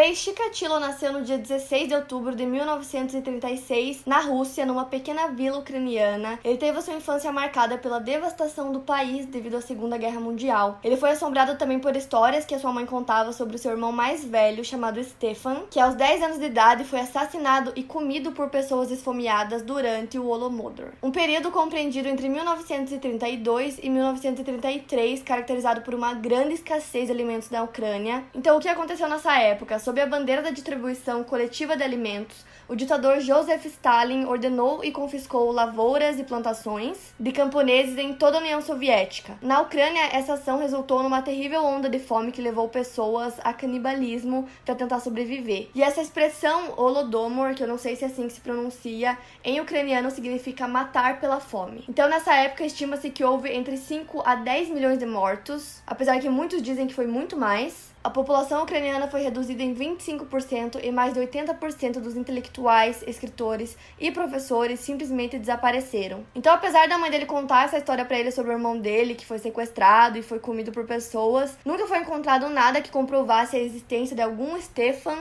Andrei Chikatilo nasceu no dia 16 de outubro de 1936 na Rússia, numa pequena vila ucraniana. Ele teve sua infância marcada pela devastação do país devido à Segunda Guerra Mundial. Ele foi assombrado também por histórias que a sua mãe contava sobre o seu irmão mais velho, chamado Stefan, que aos 10 anos de idade foi assassinado e comido por pessoas esfomeadas durante o Holodomor. Um período compreendido entre 1932 e 1933, caracterizado por uma grande escassez de alimentos na Ucrânia. Então, o que aconteceu nessa época? Sob a bandeira da distribuição coletiva de alimentos, o ditador Joseph Stalin ordenou e confiscou lavouras e plantações de camponeses em toda a União Soviética. Na Ucrânia, essa ação resultou numa terrível onda de fome que levou pessoas a canibalismo para tentar sobreviver. E essa expressão Holodomor, que eu não sei se é assim que se pronuncia, em ucraniano significa matar pela fome. Então, nessa época, estima-se que houve entre 5 a 10 milhões de mortos, apesar que muitos dizem que foi muito mais. A população ucraniana foi reduzida em 25% e mais de 80% dos intelectuais, escritores e professores simplesmente desapareceram. Então, apesar da mãe dele contar essa história para ele sobre o irmão dele, que foi sequestrado e foi comido por pessoas, nunca foi encontrado nada que comprovasse a existência de algum Stefan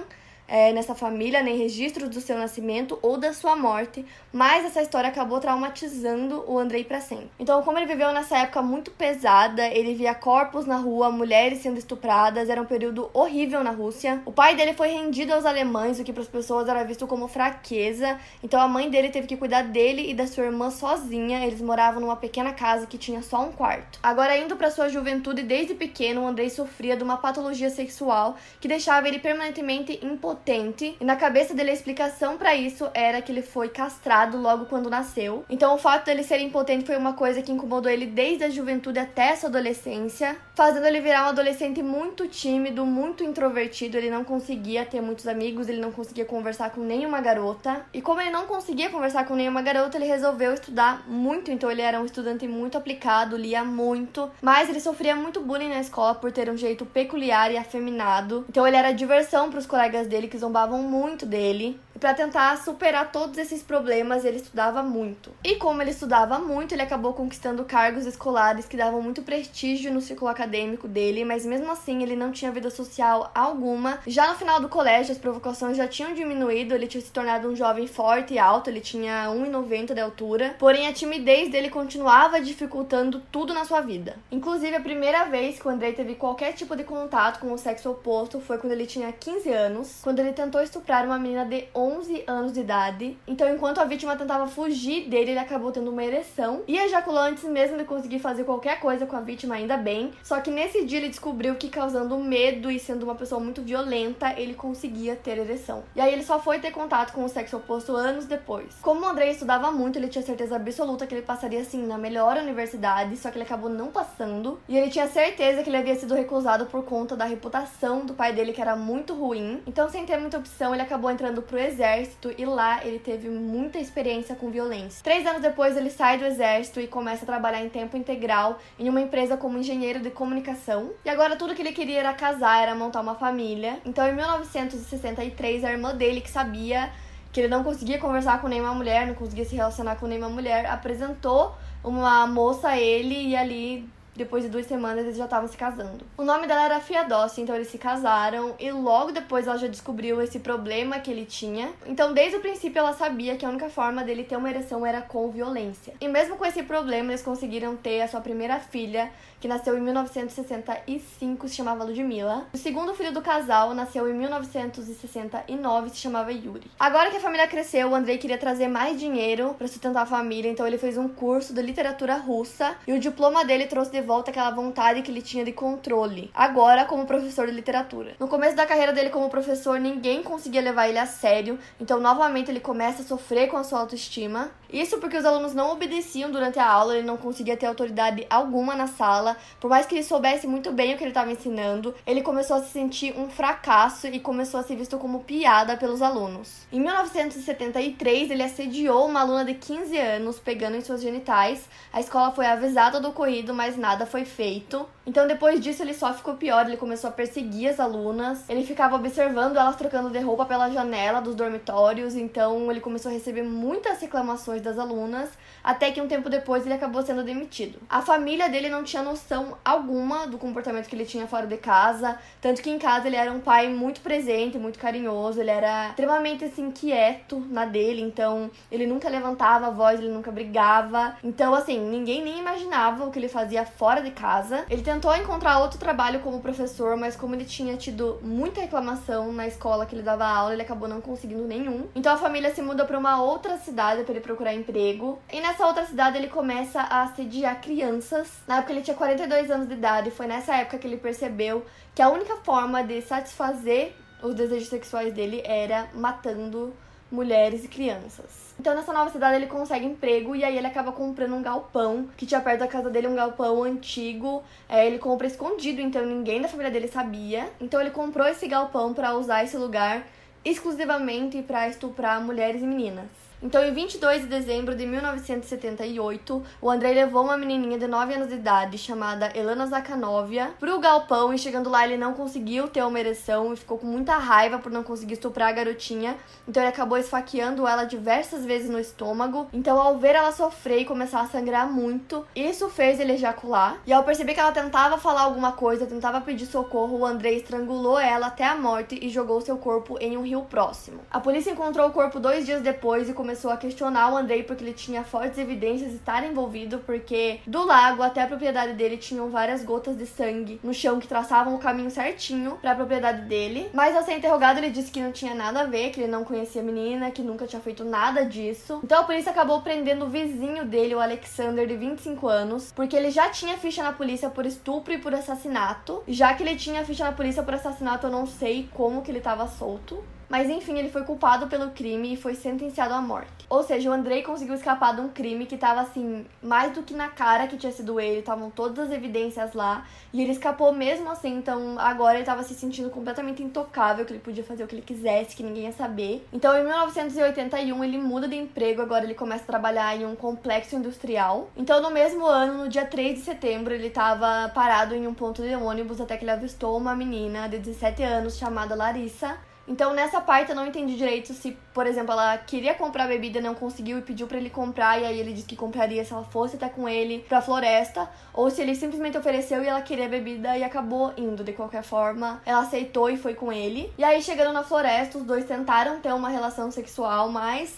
é, nessa família, nem registros do seu nascimento ou da sua morte, mas essa história acabou traumatizando o Andrei para sempre. Então, como ele viveu nessa época muito pesada, ele via corpos na rua, mulheres sendo estupradas, era um período horrível na Rússia. O pai dele foi rendido aos alemães, o que para as pessoas era visto como fraqueza. Então, a mãe dele teve que cuidar dele e da sua irmã sozinha. Eles moravam numa pequena casa que tinha só um quarto. Agora, indo para sua juventude, desde pequeno, o Andrei sofria de uma patologia sexual que deixava ele permanentemente impotente impotente e na cabeça dele a explicação para isso era que ele foi castrado logo quando nasceu. Então o fato dele ser impotente foi uma coisa que incomodou ele desde a juventude até a sua adolescência, fazendo ele virar um adolescente muito tímido, muito introvertido, ele não conseguia ter muitos amigos, ele não conseguia conversar com nenhuma garota. E como ele não conseguia conversar com nenhuma garota, ele resolveu estudar muito, então ele era um estudante muito aplicado, lia muito, mas ele sofria muito bullying na escola por ter um jeito peculiar e afeminado. Então ele era diversão para os colegas dele que zombavam muito dele. E para tentar superar todos esses problemas, ele estudava muito. E como ele estudava muito, ele acabou conquistando cargos escolares que davam muito prestígio no círculo acadêmico dele, mas mesmo assim ele não tinha vida social alguma. Já no final do colégio, as provocações já tinham diminuído, ele tinha se tornado um jovem forte e alto, ele tinha 1,90 de altura. Porém, a timidez dele continuava dificultando tudo na sua vida. Inclusive, a primeira vez que o Andrei teve qualquer tipo de contato com o sexo oposto foi quando ele tinha 15 anos, quando ele tentou estuprar uma menina de 11 anos de idade. Então, enquanto a vítima tentava fugir dele, ele acabou tendo uma ereção e ejaculou antes mesmo de conseguir fazer qualquer coisa com a vítima, ainda bem. Só que nesse dia ele descobriu que, causando medo e sendo uma pessoa muito violenta, ele conseguia ter ereção. E aí ele só foi ter contato com o sexo oposto anos depois. Como o André estudava muito, ele tinha certeza absoluta que ele passaria assim na melhor universidade, só que ele acabou não passando. E ele tinha certeza que ele havia sido recusado por conta da reputação do pai dele, que era muito ruim. Então, sem ter muita opção, ele acabou entrando pro exército e lá ele teve muita experiência com violência. Três anos depois, ele sai do exército e começa a trabalhar em tempo integral em uma empresa como engenheiro de comunicação. E agora tudo que ele queria era casar, era montar uma família. Então, em 1963, a irmã dele, que sabia que ele não conseguia conversar com nenhuma mulher, não conseguia se relacionar com nenhuma mulher, apresentou uma moça a ele e ali depois de duas semanas eles já estavam se casando. O nome dela era Fiadossi, então eles se casaram e logo depois ela já descobriu esse problema que ele tinha. Então desde o princípio ela sabia que a única forma dele ter uma ereção era com violência. E mesmo com esse problema eles conseguiram ter a sua primeira filha, que nasceu em 1965, se chamava Ludmilla. O segundo filho do casal nasceu em 1969, se chamava Yuri. Agora que a família cresceu, o Andrei queria trazer mais dinheiro para sustentar a família, então ele fez um curso de literatura russa e o diploma dele trouxe de volta aquela vontade que ele tinha de controle, agora como professor de literatura. No começo da carreira dele como professor, ninguém conseguia levar ele a sério, então novamente ele começa a sofrer com a sua autoestima. Isso porque os alunos não obedeciam durante a aula, ele não conseguia ter autoridade alguma na sala, por mais que ele soubesse muito bem o que ele estava ensinando, ele começou a se sentir um fracasso e começou a ser visto como piada pelos alunos. Em 1973, ele assediou uma aluna de 15 anos, pegando em suas genitais. A escola foi avisada do ocorrido, mas nada foi feito. Então, depois disso, ele só ficou pior. Ele começou a perseguir as alunas. Ele ficava observando elas trocando de roupa pela janela dos dormitórios. Então, ele começou a receber muitas reclamações das alunas. Até que um tempo depois ele acabou sendo demitido. A família dele não tinha noção alguma do comportamento que ele tinha fora de casa. Tanto que em casa ele era um pai muito presente, muito carinhoso. Ele era extremamente assim, quieto na dele. Então, ele nunca levantava a voz, ele nunca brigava. Então, assim, ninguém nem imaginava o que ele fazia fora de casa. Ele tentou encontrar outro trabalho como professor, mas como ele tinha tido muita reclamação na escola que ele dava aula, ele acabou não conseguindo nenhum. Então a família se muda para uma outra cidade para ele procurar emprego. E nessa outra cidade ele começa a assediar crianças. Na época ele tinha 42 anos de idade, foi nessa época que ele percebeu que a única forma de satisfazer os desejos sexuais dele era matando mulheres e crianças. Então nessa nova cidade ele consegue emprego e aí ele acaba comprando um galpão que tinha perto da casa dele um galpão antigo. É, ele compra escondido, então ninguém da família dele sabia. Então ele comprou esse galpão para usar esse lugar exclusivamente para estuprar mulheres e meninas. Então, em 22 de dezembro de 1978, o Andrei levou uma menininha de 9 anos de idade, chamada Elana Zakhanovia, pro galpão e chegando lá ele não conseguiu ter uma ereção e ficou com muita raiva por não conseguir estuprar a garotinha. Então, ele acabou esfaqueando ela diversas vezes no estômago. Então, ao ver ela sofrer e começar a sangrar muito, isso fez ele ejacular. E ao perceber que ela tentava falar alguma coisa, tentava pedir socorro, o Andrei estrangulou ela até a morte e jogou seu corpo em um rio próximo. A polícia encontrou o corpo dois dias depois e começou começou a questionar o Andrei porque ele tinha fortes evidências de estar envolvido, porque do lago até a propriedade dele tinham várias gotas de sangue no chão que traçavam o caminho certinho para a propriedade dele. Mas ao ser interrogado, ele disse que não tinha nada a ver, que ele não conhecia a menina, que nunca tinha feito nada disso. Então a polícia acabou prendendo o vizinho dele, o Alexander, de 25 anos, porque ele já tinha ficha na polícia por estupro e por assassinato. Já que ele tinha ficha na polícia por assassinato, eu não sei como que ele estava solto. Mas enfim, ele foi culpado pelo crime e foi sentenciado à morte. Ou seja, o Andrei conseguiu escapar de um crime que tava assim, mais do que na cara que tinha sido ele, estavam todas as evidências lá, e ele escapou mesmo assim, então agora ele tava se sentindo completamente intocável, que ele podia fazer o que ele quisesse, que ninguém ia saber. Então em 1981 ele muda de emprego, agora ele começa a trabalhar em um complexo industrial. Então no mesmo ano, no dia 3 de setembro, ele tava parado em um ponto de ônibus até que ele avistou uma menina de 17 anos chamada Larissa, então, nessa parte eu não entendi direito se, por exemplo, ela queria comprar bebida não conseguiu e pediu para ele comprar, e aí ele disse que compraria se ela fosse até com ele pra floresta, ou se ele simplesmente ofereceu e ela queria bebida e acabou indo de qualquer forma. Ela aceitou e foi com ele. E aí, chegando na floresta, os dois tentaram ter uma relação sexual, mas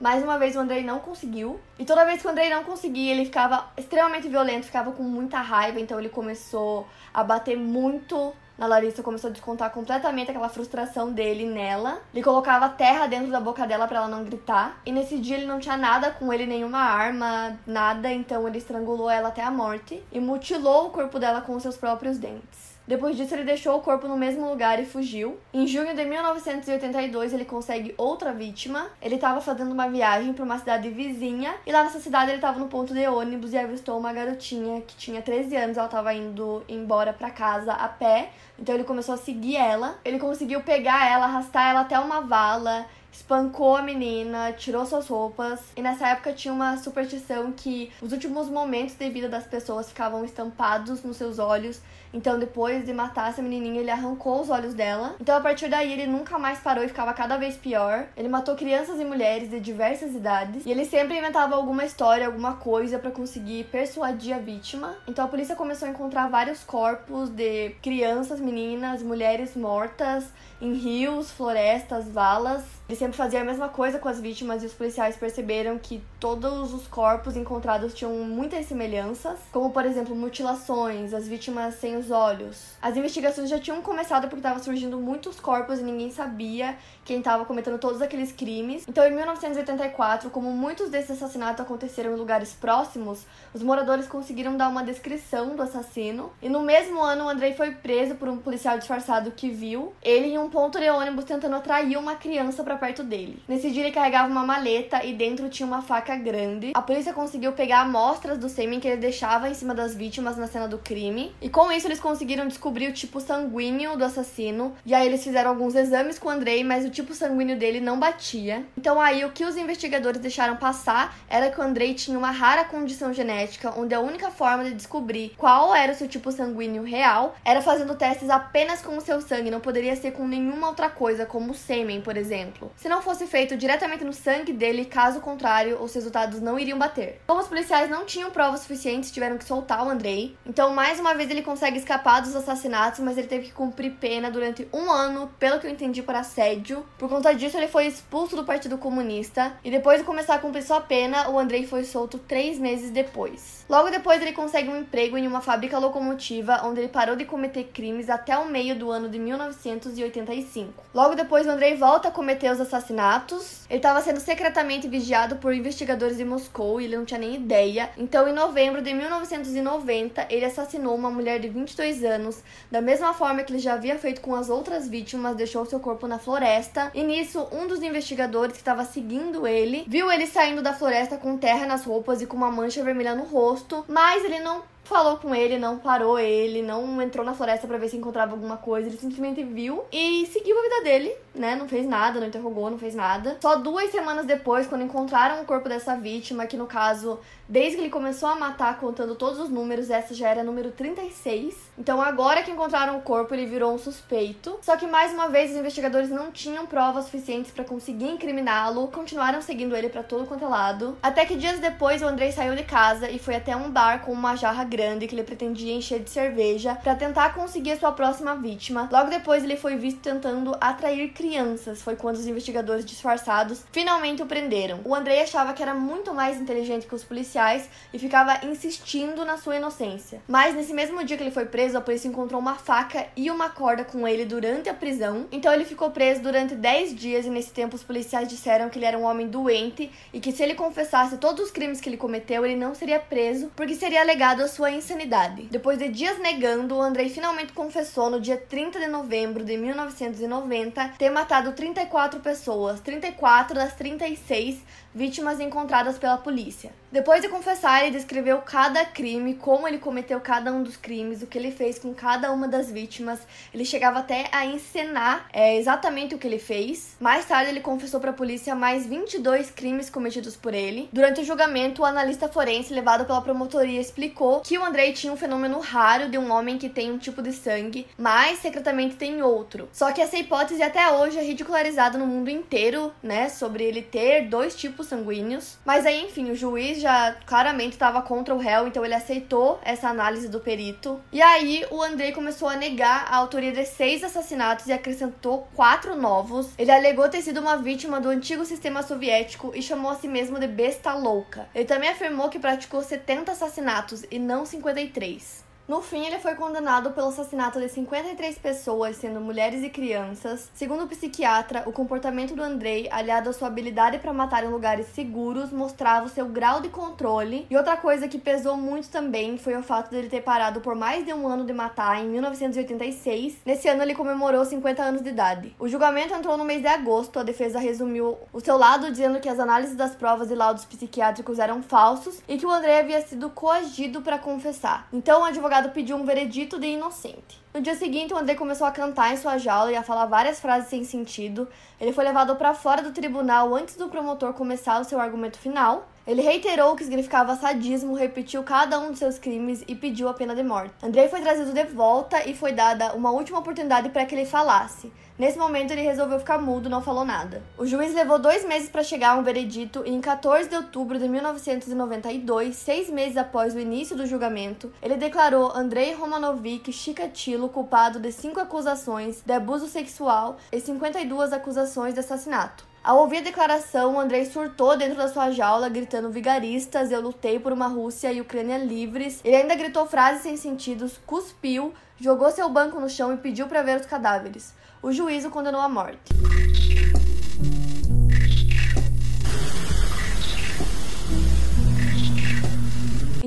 mais uma vez o Andrei não conseguiu. E toda vez que o Andrei não conseguia, ele ficava extremamente violento, ficava com muita raiva, então ele começou a bater muito a Larissa começou a descontar completamente aquela frustração dele nela. Ele colocava terra dentro da boca dela para ela não gritar. E nesse dia ele não tinha nada com ele, nenhuma arma, nada, então ele estrangulou ela até a morte e mutilou o corpo dela com seus próprios dentes. Depois disso, ele deixou o corpo no mesmo lugar e fugiu. Em junho de 1982, ele consegue outra vítima. Ele estava fazendo uma viagem para uma cidade vizinha e lá nessa cidade ele estava no ponto de ônibus e avistou uma garotinha que tinha 13 anos. Ela estava indo embora para casa a pé, então ele começou a seguir ela. Ele conseguiu pegar ela, arrastar ela até uma vala espancou a menina, tirou suas roupas. E nessa época tinha uma superstição que os últimos momentos de vida das pessoas ficavam estampados nos seus olhos. Então, depois de matar essa menininha, ele arrancou os olhos dela. Então, a partir daí, ele nunca mais parou e ficava cada vez pior. Ele matou crianças e mulheres de diversas idades. E ele sempre inventava alguma história, alguma coisa para conseguir persuadir a vítima. Então, a polícia começou a encontrar vários corpos de crianças, meninas, mulheres mortas em rios, florestas, valas. Ele sempre fazia a mesma coisa com as vítimas e os policiais perceberam que todos os corpos encontrados tinham muitas semelhanças, como por exemplo mutilações, as vítimas sem olhos. As investigações já tinham começado porque estavam surgindo muitos corpos e ninguém sabia quem estava cometendo todos aqueles crimes. Então, em 1984, como muitos desses assassinatos aconteceram em lugares próximos, os moradores conseguiram dar uma descrição do assassino. E no mesmo ano, o Andrei foi preso por um policial disfarçado que viu ele em um ponto de ônibus tentando atrair uma criança para perto dele. Nesse dia, ele carregava uma maleta e dentro tinha uma faca grande. A polícia conseguiu pegar amostras do sêmen que ele deixava em cima das vítimas na cena do crime. E com isso, eles conseguiram descobrir o tipo sanguíneo do assassino. E aí, eles fizeram alguns exames com o Andrei, mas o tipo sanguíneo dele não batia. Então aí o que os investigadores deixaram passar era que o Andrei tinha uma rara condição genética, onde a única forma de descobrir qual era o seu tipo sanguíneo real era fazendo testes apenas com o seu sangue, não poderia ser com nenhuma outra coisa, como o sêmen, por exemplo. Se não fosse feito diretamente no sangue dele, caso contrário, os resultados não iriam bater. Como os policiais não tinham provas suficientes, tiveram que soltar o Andrei. Então, mais uma vez, ele consegue escapar dos assassinatos, mas ele teve que cumprir pena durante um ano, pelo que eu entendi, por assédio por conta disso, ele foi expulso do Partido Comunista e depois de começar a cumprir sua pena, o Andrei foi solto três meses depois. Logo depois, ele consegue um emprego em uma fábrica locomotiva, onde ele parou de cometer crimes até o meio do ano de 1985. Logo depois, o Andrei volta a cometer os assassinatos. Ele estava sendo secretamente vigiado por investigadores de Moscou e ele não tinha nem ideia. Então, em novembro de 1990, ele assassinou uma mulher de 22 anos, da mesma forma que ele já havia feito com as outras vítimas, deixou seu corpo na floresta. E nisso, um dos investigadores que estava seguindo ele viu ele saindo da floresta com terra nas roupas e com uma mancha vermelha no rosto, mas ele não falou com ele, não parou ele, não entrou na floresta para ver se encontrava alguma coisa. Ele simplesmente viu e seguiu a vida dele, né? Não fez nada, não interrogou, não fez nada. Só duas semanas depois, quando encontraram o corpo dessa vítima, que no caso, desde que ele começou a matar, contando todos os números, essa já era número 36. Então agora que encontraram o corpo, ele virou um suspeito. Só que mais uma vez os investigadores não tinham provas suficientes para conseguir incriminá-lo, continuaram seguindo ele para todo quanto é lado. Até que dias depois o Andrei saiu de casa e foi até um bar com uma jarra grande que ele pretendia encher de cerveja para tentar conseguir a sua próxima vítima. Logo depois ele foi visto tentando atrair crianças. Foi quando os investigadores disfarçados finalmente o prenderam. O Andrei achava que era muito mais inteligente que os policiais e ficava insistindo na sua inocência. Mas nesse mesmo dia que ele foi preso, a polícia encontrou uma faca e uma corda com ele durante a prisão. Então ele ficou preso durante 10 dias e nesse tempo os policiais disseram que ele era um homem doente e que se ele confessasse todos os crimes que ele cometeu, ele não seria preso porque seria alegado a sua insanidade. Depois de dias negando, o Andrei finalmente confessou no dia 30 de novembro de 1990 ter matado 34 pessoas, 34 das 36 vítimas encontradas pela polícia. Depois de confessar, ele descreveu cada crime, como ele cometeu cada um dos crimes, o que ele fez com cada uma das vítimas. Ele chegava até a encenar é, exatamente o que ele fez. Mais tarde, ele confessou para a polícia mais 22 crimes cometidos por ele. Durante o julgamento, o analista forense levado pela promotoria explicou que o Andrei tinha um fenômeno raro de um homem que tem um tipo de sangue, mas secretamente tem outro. Só que essa hipótese até hoje é ridicularizada no mundo inteiro, né, sobre ele ter dois tipos sanguíneos. Mas aí, enfim, o juiz já claramente estava contra o réu, então ele aceitou essa análise do perito. E aí o Andrei começou a negar a autoria de seis assassinatos e acrescentou quatro novos. Ele alegou ter sido uma vítima do antigo sistema soviético e chamou a si mesmo de besta louca. Ele também afirmou que praticou 70 assassinatos e não 53. No fim, ele foi condenado pelo assassinato de 53 pessoas, sendo mulheres e crianças. Segundo o psiquiatra, o comportamento do Andrei, aliado à sua habilidade para matar em lugares seguros, mostrava o seu grau de controle. E outra coisa que pesou muito também foi o fato dele ter parado por mais de um ano de matar em 1986. Nesse ano, ele comemorou 50 anos de idade. O julgamento entrou no mês de agosto. A defesa resumiu o seu lado dizendo que as análises das provas e laudos psiquiátricos eram falsos e que o Andrei havia sido coagido para confessar. Então, o advogado pediu um veredito de inocente. No dia seguinte, o André começou a cantar em sua jaula e a falar várias frases sem sentido. Ele foi levado para fora do tribunal antes do promotor começar o seu argumento final. Ele reiterou o que significava sadismo, repetiu cada um de seus crimes e pediu a pena de morte. Andrei foi trazido de volta e foi dada uma última oportunidade para que ele falasse. Nesse momento, ele resolveu ficar mudo, não falou nada. O juiz levou dois meses para chegar a um veredito e, em 14 de outubro de 1992, seis meses após o início do julgamento, ele declarou Andrei Romanovic Chikatilo culpado de cinco acusações de abuso sexual e 52 acusações de assassinato. Ao ouvir a declaração, Andrei surtou dentro da sua jaula, gritando vigaristas, eu lutei por uma Rússia e Ucrânia livres. Ele ainda gritou frases sem sentidos, cuspiu, jogou seu banco no chão e pediu para ver os cadáveres. O juízo condenou à morte.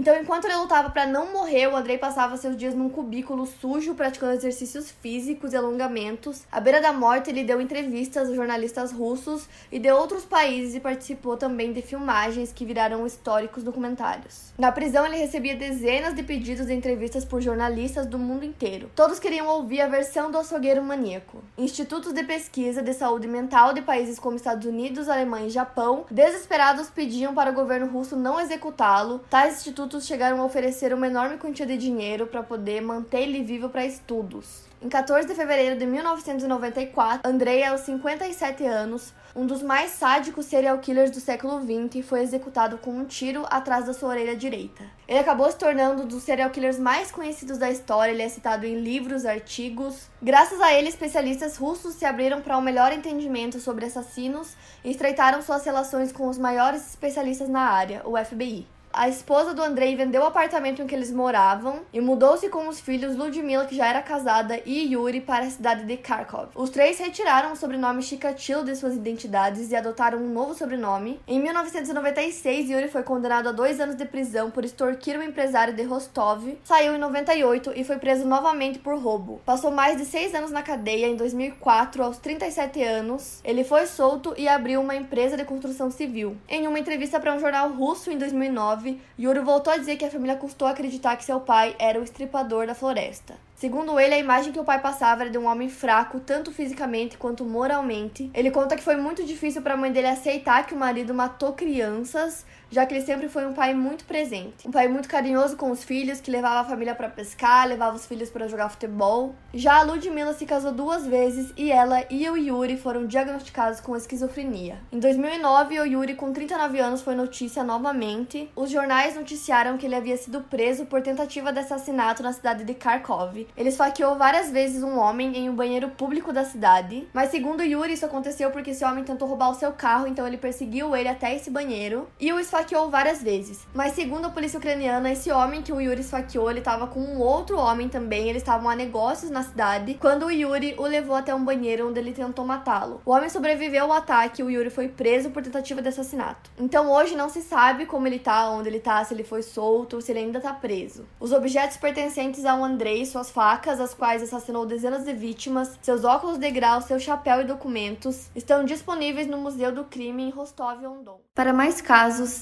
Então, enquanto ele lutava para não morrer, o Andrei passava seus dias num cubículo sujo, praticando exercícios físicos e alongamentos. À beira da morte, ele deu entrevistas a jornalistas russos e de outros países e participou também de filmagens que viraram históricos documentários. Na prisão, ele recebia dezenas de pedidos de entrevistas por jornalistas do mundo inteiro. Todos queriam ouvir a versão do açougueiro maníaco. Institutos de pesquisa de saúde mental de países como Estados Unidos, Alemanha e Japão, desesperados pediam para o governo russo não executá-lo. Tais institutos institutos chegaram a oferecer uma enorme quantia de dinheiro para poder manter ele vivo para estudos. Em 14 de fevereiro de 1994, Andrei, aos 57 anos, um dos mais sádicos serial killers do século XX, foi executado com um tiro atrás da sua orelha direita. Ele acabou se tornando um dos serial killers mais conhecidos da história, ele é citado em livros, artigos. Graças a ele, especialistas russos se abriram para um melhor entendimento sobre assassinos e estreitaram suas relações com os maiores especialistas na área, o FBI a esposa do Andrei vendeu o apartamento em que eles moravam e mudou-se com os filhos Ludmila, que já era casada, e Yuri para a cidade de Kharkov. Os três retiraram o sobrenome Chikatilo de suas identidades e adotaram um novo sobrenome. Em 1996, Yuri foi condenado a dois anos de prisão por extorquir um empresário de Rostov, saiu em 98 e foi preso novamente por roubo. Passou mais de seis anos na cadeia em 2004, aos 37 anos. Ele foi solto e abriu uma empresa de construção civil. Em uma entrevista para um jornal russo em 2009, 2009, Yuri voltou a dizer que a família custou acreditar que seu pai era o estripador da floresta. Segundo ele, a imagem que o pai passava era de um homem fraco, tanto fisicamente quanto moralmente. Ele conta que foi muito difícil para a mãe dele aceitar que o marido matou crianças, já que ele sempre foi um pai muito presente. Um pai muito carinhoso com os filhos, que levava a família para pescar, levava os filhos para jogar futebol. Já a Ludmilla se casou duas vezes e ela e o Yuri foram diagnosticados com esquizofrenia. Em 2009, o Yuri, com 39 anos, foi notícia novamente. Os jornais noticiaram que ele havia sido preso por tentativa de assassinato na cidade de Kharkov ele esfaqueou várias vezes um homem em um banheiro público da cidade, mas segundo Yuri, isso aconteceu porque esse homem tentou roubar o seu carro, então ele perseguiu ele até esse banheiro e o esfaqueou várias vezes. Mas segundo a polícia ucraniana, esse homem que o Yuri esfaqueou, ele estava com um outro homem também, eles estavam a negócios na cidade, quando o Yuri o levou até um banheiro onde ele tentou matá-lo. O homem sobreviveu ao ataque e o Yuri foi preso por tentativa de assassinato. Então hoje não se sabe como ele tá, onde ele tá, se ele foi solto, se ele ainda tá preso. Os objetos pertencentes ao Andrei, suas facas, as quais assassinou dezenas de vítimas, seus óculos de grau, seu chapéu e documentos estão disponíveis no Museu do Crime em Rostov-on-Don. Para mais casos,